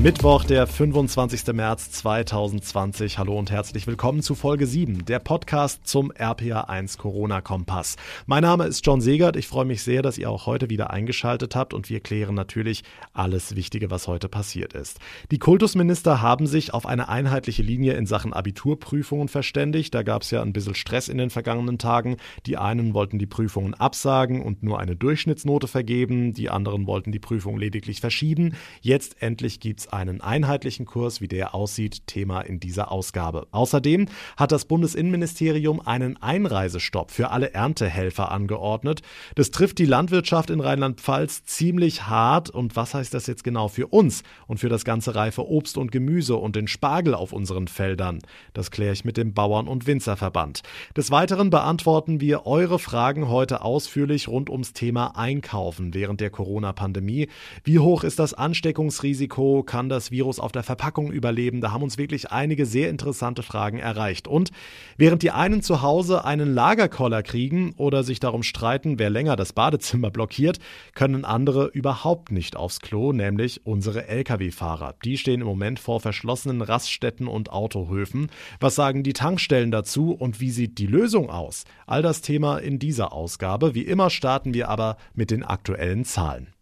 Mittwoch, der 25. März 2020. Hallo und herzlich willkommen zu Folge 7, der Podcast zum RPA1 Corona-Kompass. Mein Name ist John Segert. Ich freue mich sehr, dass ihr auch heute wieder eingeschaltet habt und wir klären natürlich alles Wichtige, was heute passiert ist. Die Kultusminister haben sich auf eine einheitliche Linie in Sachen Abiturprüfungen verständigt. Da gab es ja ein bisschen Stress in den vergangenen Tagen. Die einen wollten die Prüfungen absagen und nur eine Durchschnittsnote vergeben. Die anderen wollten die Prüfung lediglich verschieben. Jetzt endlich gibt es einen einheitlichen Kurs, wie der aussieht, Thema in dieser Ausgabe. Außerdem hat das Bundesinnenministerium einen Einreisestopp für alle Erntehelfer angeordnet. Das trifft die Landwirtschaft in Rheinland-Pfalz ziemlich hart. Und was heißt das jetzt genau für uns und für das ganze reife Obst und Gemüse und den Spargel auf unseren Feldern? Das kläre ich mit dem Bauern- und Winzerverband. Des Weiteren beantworten wir eure Fragen heute ausführlich rund ums Thema Einkaufen während der Corona-Pandemie. Wie hoch ist das Ansteckungsrisiko? Kann das Virus auf der Verpackung überleben? Da haben uns wirklich einige sehr interessante Fragen erreicht. Und während die einen zu Hause einen Lagerkoller kriegen oder sich darum streiten, wer länger das Badezimmer blockiert, können andere überhaupt nicht aufs Klo, nämlich unsere Lkw-Fahrer. Die stehen im Moment vor verschlossenen Raststätten und Autohöfen. Was sagen die Tankstellen dazu und wie sieht die Lösung aus? All das Thema in dieser Ausgabe. Wie immer starten wir aber mit den aktuellen Zahlen.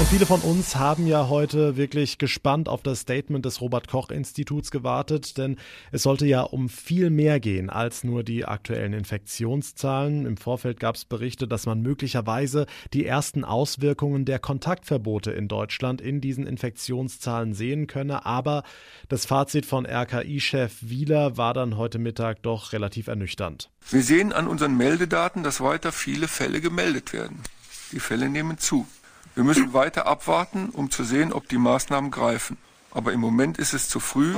Und viele von uns haben ja heute wirklich gespannt auf das Statement des Robert Koch Instituts gewartet, denn es sollte ja um viel mehr gehen als nur die aktuellen Infektionszahlen. Im Vorfeld gab es Berichte, dass man möglicherweise die ersten Auswirkungen der Kontaktverbote in Deutschland in diesen Infektionszahlen sehen könne. Aber das Fazit von RKI-Chef Wieler war dann heute Mittag doch relativ ernüchternd. Wir sehen an unseren Meldedaten, dass weiter viele Fälle gemeldet werden. Die Fälle nehmen zu. Wir müssen weiter abwarten, um zu sehen, ob die Maßnahmen greifen. Aber im Moment ist es zu früh,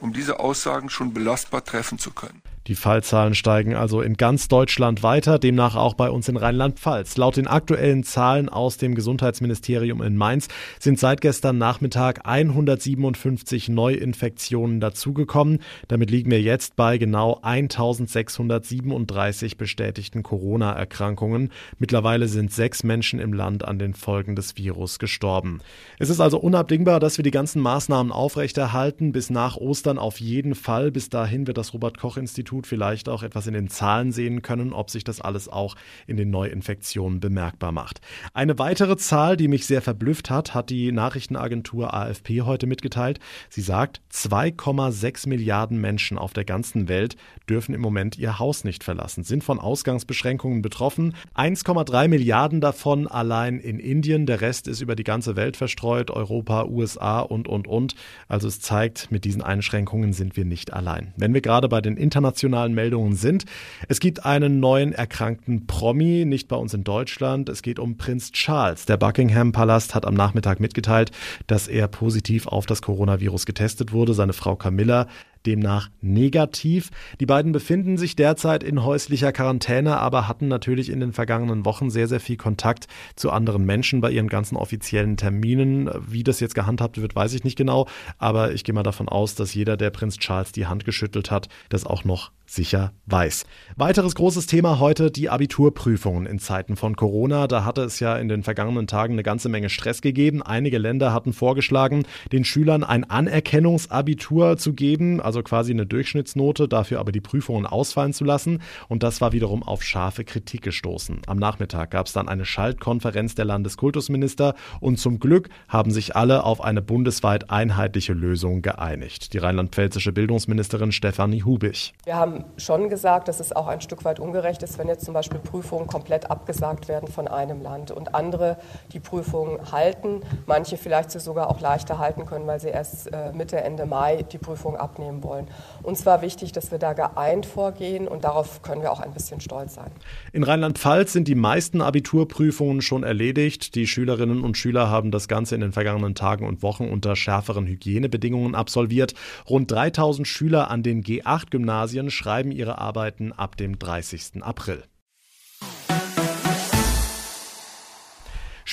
um diese Aussagen schon belastbar treffen zu können. Die Fallzahlen steigen also in ganz Deutschland weiter, demnach auch bei uns in Rheinland-Pfalz. Laut den aktuellen Zahlen aus dem Gesundheitsministerium in Mainz sind seit gestern Nachmittag 157 Neuinfektionen dazugekommen. Damit liegen wir jetzt bei genau 1637 bestätigten Corona-Erkrankungen. Mittlerweile sind sechs Menschen im Land an den Folgen des Virus gestorben. Es ist also unabdingbar, dass wir die ganzen Maßnahmen aufrechterhalten bis nach Ostern auf jeden Fall. Bis dahin wird das Robert Koch Institut Institut vielleicht auch etwas in den Zahlen sehen können, ob sich das alles auch in den Neuinfektionen bemerkbar macht. Eine weitere Zahl, die mich sehr verblüfft hat, hat die Nachrichtenagentur AFP heute mitgeteilt. Sie sagt, 2,6 Milliarden Menschen auf der ganzen Welt dürfen im Moment ihr Haus nicht verlassen, sind von Ausgangsbeschränkungen betroffen. 1,3 Milliarden davon allein in Indien, der Rest ist über die ganze Welt verstreut, Europa, USA und, und, und. Also es zeigt, mit diesen Einschränkungen sind wir nicht allein. Wenn wir gerade bei den internationalen internationalen Meldungen sind. Es gibt einen neuen erkrankten Promi, nicht bei uns in Deutschland. Es geht um Prinz Charles. Der Buckingham Palast hat am Nachmittag mitgeteilt, dass er positiv auf das Coronavirus getestet wurde. Seine Frau Camilla demnach negativ. Die beiden befinden sich derzeit in häuslicher Quarantäne, aber hatten natürlich in den vergangenen Wochen sehr, sehr viel Kontakt zu anderen Menschen bei ihren ganzen offiziellen Terminen. Wie das jetzt gehandhabt wird, weiß ich nicht genau, aber ich gehe mal davon aus, dass jeder, der Prinz Charles die Hand geschüttelt hat, das auch noch sicher weiß. Weiteres großes Thema heute die Abiturprüfungen in Zeiten von Corona. Da hatte es ja in den vergangenen Tagen eine ganze Menge Stress gegeben. Einige Länder hatten vorgeschlagen, den Schülern ein Anerkennungsabitur zu geben, also quasi eine Durchschnittsnote, dafür aber die Prüfungen ausfallen zu lassen. Und das war wiederum auf scharfe Kritik gestoßen. Am Nachmittag gab es dann eine Schaltkonferenz der Landeskultusminister und zum Glück haben sich alle auf eine bundesweit einheitliche Lösung geeinigt. Die rheinland-pfälzische Bildungsministerin Stefanie Hubich. Wir haben schon gesagt, dass es auch ein Stück weit ungerecht ist, wenn jetzt zum Beispiel Prüfungen komplett abgesagt werden von einem Land und andere die Prüfungen halten, manche vielleicht sie sogar auch leichter halten können, weil sie erst äh, Mitte, Ende Mai die Prüfung abnehmen haben wollen. Uns war wichtig, dass wir da geeint vorgehen und darauf können wir auch ein bisschen stolz sein. In Rheinland-Pfalz sind die meisten Abiturprüfungen schon erledigt. Die Schülerinnen und Schüler haben das Ganze in den vergangenen Tagen und Wochen unter schärferen Hygienebedingungen absolviert. Rund 3000 Schüler an den G8-Gymnasien schreiben ihre Arbeiten ab dem 30. April.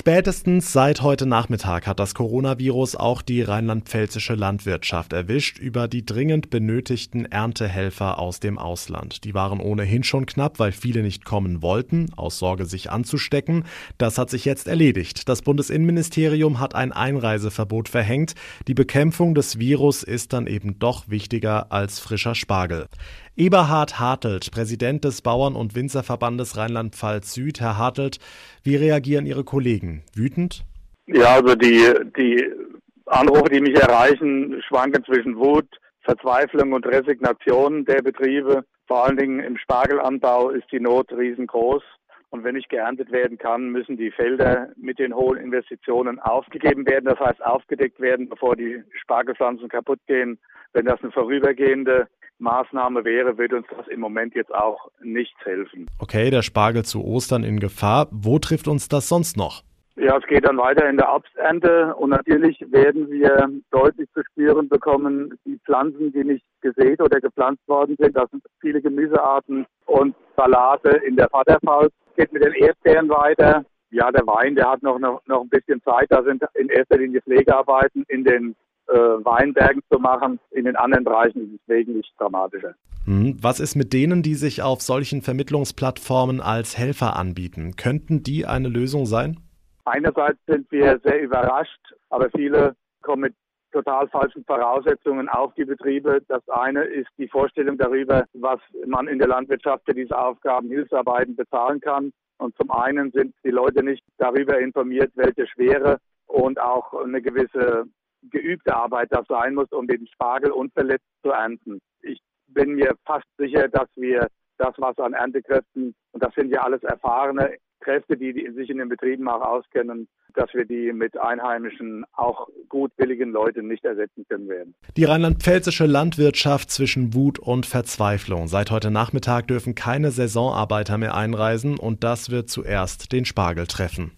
Spätestens seit heute Nachmittag hat das Coronavirus auch die rheinland-pfälzische Landwirtschaft erwischt über die dringend benötigten Erntehelfer aus dem Ausland. Die waren ohnehin schon knapp, weil viele nicht kommen wollten, aus Sorge sich anzustecken. Das hat sich jetzt erledigt. Das Bundesinnenministerium hat ein Einreiseverbot verhängt. Die Bekämpfung des Virus ist dann eben doch wichtiger als frischer Spargel. Eberhard Hartelt, Präsident des Bauern- und Winzerverbandes Rheinland-Pfalz Süd. Herr Hartelt, wie reagieren Ihre Kollegen? Wütend? Ja, also die, die Anrufe, die mich erreichen, schwanken zwischen Wut, Verzweiflung und Resignation der Betriebe. Vor allen Dingen im Spargelanbau ist die Not riesengroß. Und wenn nicht geerntet werden kann, müssen die Felder mit den hohen Investitionen aufgegeben werden. Das heißt, aufgedeckt werden, bevor die Spargelpflanzen kaputt gehen. Wenn das eine vorübergehende Maßnahme wäre, wird uns das im Moment jetzt auch nichts helfen. Okay, der Spargel zu Ostern in Gefahr. Wo trifft uns das sonst noch? Ja, es geht dann weiter in der Obsternte und natürlich werden wir deutlich zu spüren bekommen, die Pflanzen, die nicht gesät oder gepflanzt worden sind, das sind viele Gemüsearten und Salate in der Vaterpfalz. Geht mit den Erdbeeren weiter. Ja, der Wein, der hat noch, noch, noch ein bisschen Zeit. Da sind in erster Linie Pflegearbeiten in den Weinbergen zu machen. In den anderen Bereichen ist es wesentlich dramatischer. Hm, was ist mit denen, die sich auf solchen Vermittlungsplattformen als Helfer anbieten? Könnten die eine Lösung sein? Einerseits sind wir sehr überrascht, aber viele kommen mit total falschen Voraussetzungen auf die Betriebe. Das eine ist die Vorstellung darüber, was man in der Landwirtschaft für diese Aufgaben, Hilfsarbeiten bezahlen kann. Und zum einen sind die Leute nicht darüber informiert, welche schwere und auch eine gewisse geübte Arbeit das sein muss, um den Spargel unverletzt zu ernten. Ich bin mir fast sicher, dass wir das, was an Erntekräften, und das sind ja alles erfahrene Kräfte, die, sich in den Betrieben auch auskennen, dass wir die mit einheimischen, auch gutwilligen Leuten nicht ersetzen können werden. Die rheinland-pfälzische Landwirtschaft zwischen Wut und Verzweiflung. Seit heute Nachmittag dürfen keine Saisonarbeiter mehr einreisen und das wird zuerst den Spargel treffen.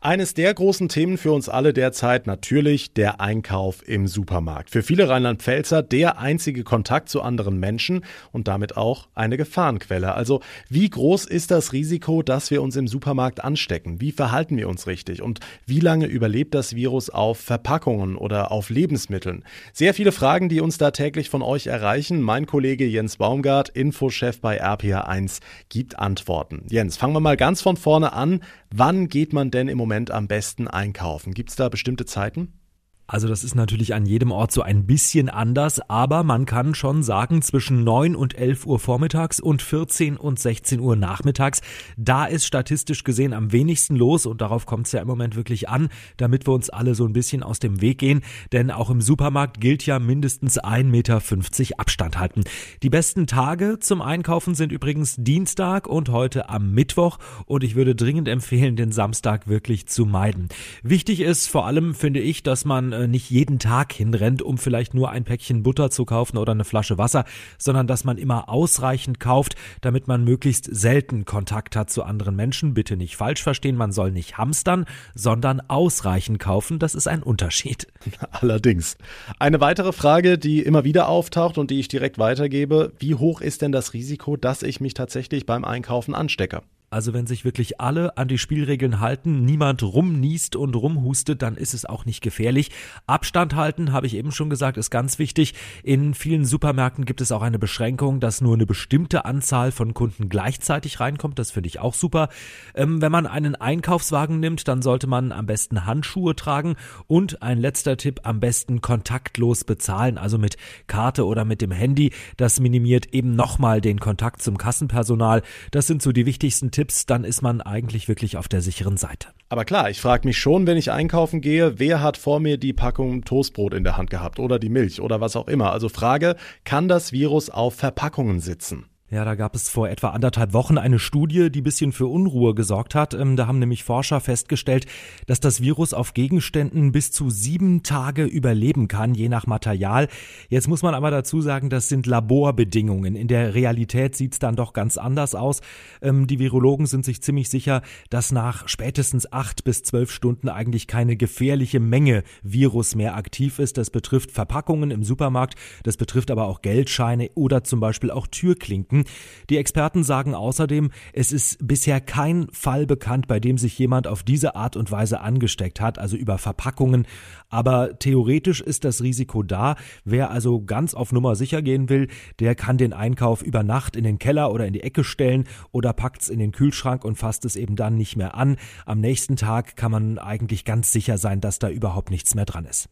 Eines der großen Themen für uns alle derzeit natürlich der Einkauf im Supermarkt. Für viele Rheinland-Pfälzer der einzige Kontakt zu anderen Menschen und damit auch eine Gefahrenquelle. Also wie groß ist das Risiko, dass wir uns im Supermarkt anstecken? Wie verhalten wir uns richtig? Und wie lange überlebt das Virus auf Verpackungen oder auf Lebensmitteln? Sehr viele Fragen, die uns da täglich von euch erreichen. Mein Kollege Jens Baumgart, Infochef bei RPA1, gibt Antworten. Jens, fangen wir mal ganz von vorne an. Wann geht man denn im Moment am besten einkaufen? Gibt es da bestimmte Zeiten? Also das ist natürlich an jedem Ort so ein bisschen anders, aber man kann schon sagen, zwischen 9 und 11 Uhr vormittags und 14 und 16 Uhr nachmittags, da ist statistisch gesehen am wenigsten los und darauf kommt es ja im Moment wirklich an, damit wir uns alle so ein bisschen aus dem Weg gehen, denn auch im Supermarkt gilt ja mindestens 1,50 Meter Abstand halten. Die besten Tage zum Einkaufen sind übrigens Dienstag und heute am Mittwoch und ich würde dringend empfehlen, den Samstag wirklich zu meiden. Wichtig ist vor allem, finde ich, dass man äh, nicht jeden Tag hinrennt, um vielleicht nur ein Päckchen Butter zu kaufen oder eine Flasche Wasser, sondern dass man immer ausreichend kauft, damit man möglichst selten Kontakt hat zu anderen Menschen. Bitte nicht falsch verstehen, man soll nicht hamstern, sondern ausreichend kaufen. Das ist ein Unterschied. Allerdings. Eine weitere Frage, die immer wieder auftaucht und die ich direkt weitergebe. Wie hoch ist denn das Risiko, dass ich mich tatsächlich beim Einkaufen anstecke? Also wenn sich wirklich alle an die Spielregeln halten, niemand rumniest und rumhustet, dann ist es auch nicht gefährlich. Abstand halten, habe ich eben schon gesagt, ist ganz wichtig. In vielen Supermärkten gibt es auch eine Beschränkung, dass nur eine bestimmte Anzahl von Kunden gleichzeitig reinkommt. Das finde ich auch super. Ähm, wenn man einen Einkaufswagen nimmt, dann sollte man am besten Handschuhe tragen und ein letzter Tipp, am besten kontaktlos bezahlen, also mit Karte oder mit dem Handy. Das minimiert eben nochmal den Kontakt zum Kassenpersonal. Das sind so die wichtigsten Tipps, dann ist man eigentlich wirklich auf der sicheren Seite. Aber klar, ich frage mich schon, wenn ich einkaufen gehe, wer hat vor mir die Packung Toastbrot in der Hand gehabt oder die Milch oder was auch immer. Also Frage, kann das Virus auf Verpackungen sitzen? Ja, da gab es vor etwa anderthalb Wochen eine Studie, die bisschen für Unruhe gesorgt hat. Ähm, da haben nämlich Forscher festgestellt, dass das Virus auf Gegenständen bis zu sieben Tage überleben kann, je nach Material. Jetzt muss man aber dazu sagen, das sind Laborbedingungen. In der Realität sieht's dann doch ganz anders aus. Ähm, die Virologen sind sich ziemlich sicher, dass nach spätestens acht bis zwölf Stunden eigentlich keine gefährliche Menge Virus mehr aktiv ist. Das betrifft Verpackungen im Supermarkt, das betrifft aber auch Geldscheine oder zum Beispiel auch Türklinken. Geben. Die Experten sagen außerdem, es ist bisher kein Fall bekannt, bei dem sich jemand auf diese Art und Weise angesteckt hat, also über Verpackungen. Aber theoretisch ist das Risiko da. Wer also ganz auf Nummer sicher gehen will, der kann den Einkauf über Nacht in den Keller oder in die Ecke stellen oder packt es in den Kühlschrank und fasst es eben dann nicht mehr an. Am nächsten Tag kann man eigentlich ganz sicher sein, dass da überhaupt nichts mehr dran ist.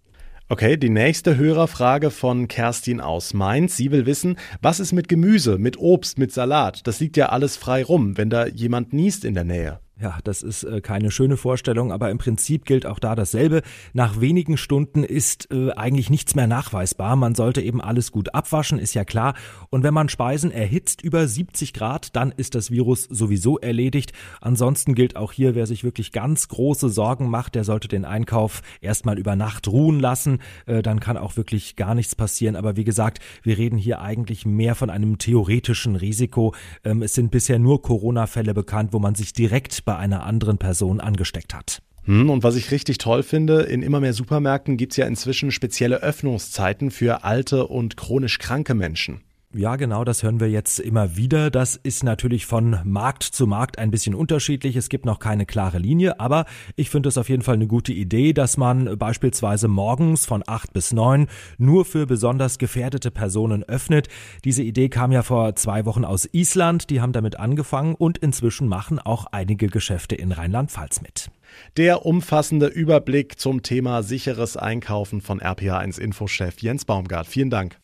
Okay, die nächste Hörerfrage von Kerstin aus Mainz. Sie will wissen, was ist mit Gemüse, mit Obst, mit Salat? Das liegt ja alles frei rum, wenn da jemand niest in der Nähe. Ja, das ist äh, keine schöne Vorstellung, aber im Prinzip gilt auch da dasselbe. Nach wenigen Stunden ist äh, eigentlich nichts mehr nachweisbar. Man sollte eben alles gut abwaschen, ist ja klar. Und wenn man Speisen erhitzt über 70 Grad, dann ist das Virus sowieso erledigt. Ansonsten gilt auch hier, wer sich wirklich ganz große Sorgen macht, der sollte den Einkauf erstmal über Nacht ruhen lassen. Äh, dann kann auch wirklich gar nichts passieren. Aber wie gesagt, wir reden hier eigentlich mehr von einem theoretischen Risiko. Ähm, es sind bisher nur Corona-Fälle bekannt, wo man sich direkt bei einer anderen Person angesteckt hat. Hm, und was ich richtig toll finde, in immer mehr Supermärkten gibt es ja inzwischen spezielle Öffnungszeiten für alte und chronisch kranke Menschen. Ja, genau, das hören wir jetzt immer wieder. Das ist natürlich von Markt zu Markt ein bisschen unterschiedlich. Es gibt noch keine klare Linie, aber ich finde es auf jeden Fall eine gute Idee, dass man beispielsweise morgens von acht bis neun nur für besonders gefährdete Personen öffnet. Diese Idee kam ja vor zwei Wochen aus Island. Die haben damit angefangen und inzwischen machen auch einige Geschäfte in Rheinland-Pfalz mit. Der umfassende Überblick zum Thema sicheres Einkaufen von RPA1 Infochef Jens Baumgart. Vielen Dank.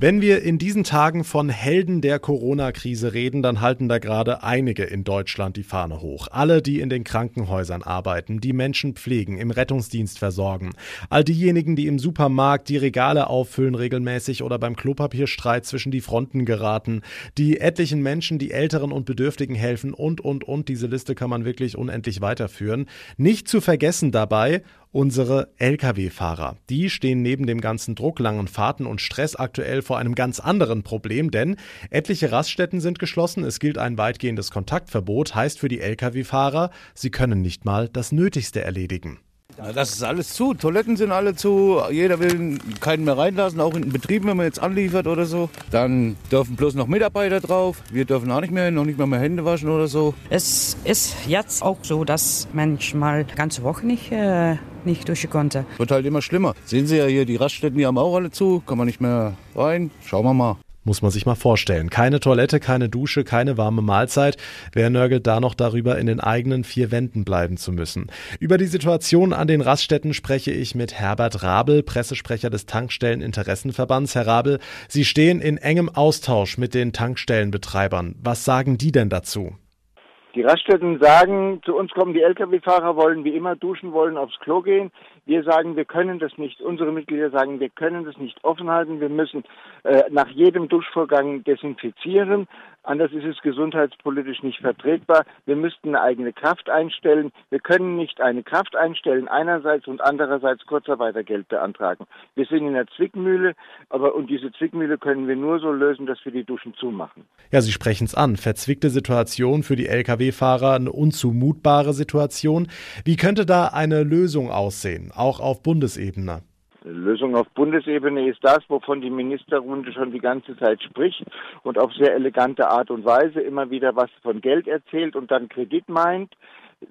Wenn wir in diesen Tagen von Helden der Corona-Krise reden, dann halten da gerade einige in Deutschland die Fahne hoch. Alle, die in den Krankenhäusern arbeiten, die Menschen pflegen, im Rettungsdienst versorgen. All diejenigen, die im Supermarkt die Regale auffüllen regelmäßig oder beim Klopapierstreit zwischen die Fronten geraten. Die etlichen Menschen, die Älteren und Bedürftigen helfen und, und, und. Diese Liste kann man wirklich unendlich weiterführen. Nicht zu vergessen dabei, unsere Lkw-Fahrer. Die stehen neben dem ganzen Druck, langen Fahrten und Stress aktuell vor einem ganz anderen Problem, denn etliche Raststätten sind geschlossen, es gilt ein weitgehendes Kontaktverbot, heißt für die Lkw-Fahrer, sie können nicht mal das Nötigste erledigen. Na, das ist alles zu. Toiletten sind alle zu. Jeder will keinen mehr reinlassen, auch in den Betrieben, wenn man jetzt anliefert oder so. Dann dürfen bloß noch Mitarbeiter drauf. Wir dürfen auch nicht mehr, noch nicht mehr, mehr Hände waschen oder so. Es ist jetzt auch so, dass manchmal ganze Woche nicht, äh, nicht duschen konnte. Wird halt immer schlimmer. Sehen Sie ja hier, die Raststätten, die haben auch alle zu. Kann man nicht mehr rein. Schauen wir mal. Muss man sich mal vorstellen. Keine Toilette, keine Dusche, keine warme Mahlzeit. Wer nörgelt da noch darüber, in den eigenen vier Wänden bleiben zu müssen? Über die Situation an den Raststätten spreche ich mit Herbert Rabel, Pressesprecher des Tankstelleninteressenverbands. Herr Rabel, Sie stehen in engem Austausch mit den Tankstellenbetreibern. Was sagen die denn dazu? Die Raststätten sagen, zu uns kommen die Lkw-Fahrer, wollen wie immer duschen, wollen aufs Klo gehen. Wir sagen, wir können das nicht. Unsere Mitglieder sagen, wir können das nicht offen halten. Wir müssen äh, nach jedem Duschvorgang desinfizieren. Anders ist es gesundheitspolitisch nicht vertretbar. Wir müssten eine eigene Kraft einstellen. Wir können nicht eine Kraft einstellen einerseits und andererseits Kurzarbeitergeld beantragen. Wir sind in der Zwickmühle, aber und diese Zwickmühle können wir nur so lösen, dass wir die Duschen zumachen. Ja, Sie sprechen es an. Verzwickte Situation für die Lkw-Fahrer, eine unzumutbare Situation. Wie könnte da eine Lösung aussehen, auch auf Bundesebene? Lösung auf Bundesebene ist das, wovon die Ministerrunde schon die ganze Zeit spricht und auf sehr elegante Art und Weise immer wieder was von Geld erzählt und dann Kredit meint.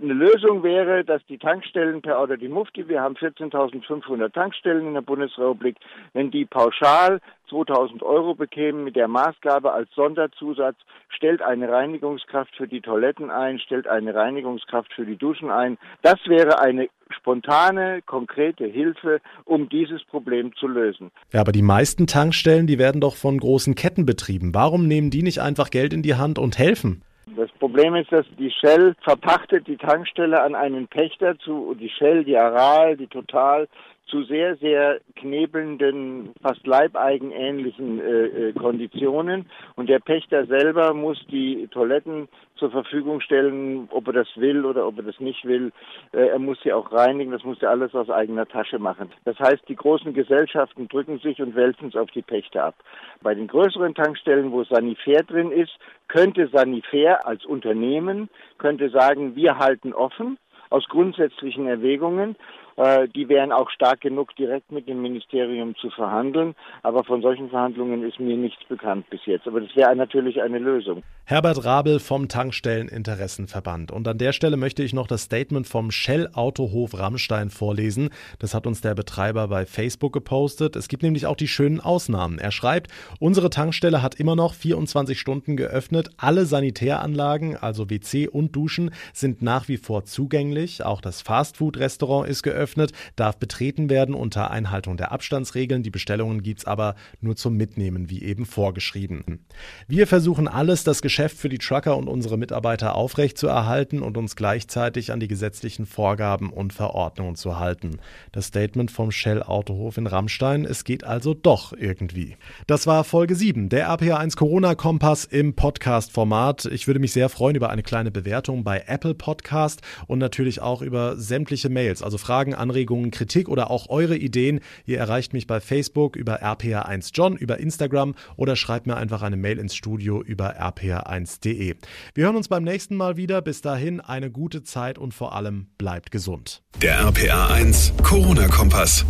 Eine Lösung wäre, dass die Tankstellen per oder die Mufti, wir haben 14.500 Tankstellen in der Bundesrepublik, wenn die pauschal 2000 Euro bekämen mit der Maßgabe als Sonderzusatz, stellt eine Reinigungskraft für die Toiletten ein, stellt eine Reinigungskraft für die Duschen ein. Das wäre eine spontane, konkrete Hilfe, um dieses Problem zu lösen. Ja, aber die meisten Tankstellen, die werden doch von großen Ketten betrieben. Warum nehmen die nicht einfach Geld in die Hand und helfen? Das Problem ist, dass die Shell verpachtet die Tankstelle an einen Pächter zu, die Shell, die Aral, die Total, zu sehr, sehr knebelnden, fast leibeigenähnlichen äh, äh, Konditionen. Und der Pächter selber muss die Toiletten zur Verfügung stellen, ob er das will oder ob er das nicht will. Äh, er muss sie auch reinigen, das muss er alles aus eigener Tasche machen. Das heißt, die großen Gesellschaften drücken sich und wälzen es auf die Pächter ab. Bei den größeren Tankstellen, wo Sanifair drin ist, könnte Sanifair als Unternehmen, könnte sagen, wir halten offen aus grundsätzlichen Erwägungen die wären auch stark genug, direkt mit dem Ministerium zu verhandeln. Aber von solchen Verhandlungen ist mir nichts bekannt bis jetzt. Aber das wäre natürlich eine Lösung. Herbert Rabel vom Tankstelleninteressenverband. Und an der Stelle möchte ich noch das Statement vom Shell Autohof Rammstein vorlesen. Das hat uns der Betreiber bei Facebook gepostet. Es gibt nämlich auch die schönen Ausnahmen. Er schreibt, unsere Tankstelle hat immer noch 24 Stunden geöffnet. Alle Sanitäranlagen, also WC und Duschen, sind nach wie vor zugänglich. Auch das Fastfood-Restaurant ist geöffnet, darf betreten werden unter Einhaltung der Abstandsregeln. Die Bestellungen gibt es aber nur zum Mitnehmen, wie eben vorgeschrieben. Wir versuchen alles, das Geschäft für die Trucker und unsere Mitarbeiter aufrechtzuerhalten und uns gleichzeitig an die gesetzlichen Vorgaben und Verordnungen zu halten. Das Statement vom Shell Autohof in Rammstein, es geht also doch irgendwie. Das war Folge 7, der RPA1 Corona Kompass im Podcast-Format. Ich würde mich sehr freuen über eine kleine Bewertung bei Apple Podcast und natürlich auch über sämtliche Mails, also Fragen, Anregungen, Kritik oder auch eure Ideen. Ihr erreicht mich bei Facebook über RPA1John, über Instagram oder schreibt mir einfach eine Mail ins Studio über rpa1.de. Wir hören uns beim nächsten Mal wieder. Bis dahin eine gute Zeit und vor allem bleibt gesund. Der RPA1 Corona-Kompass.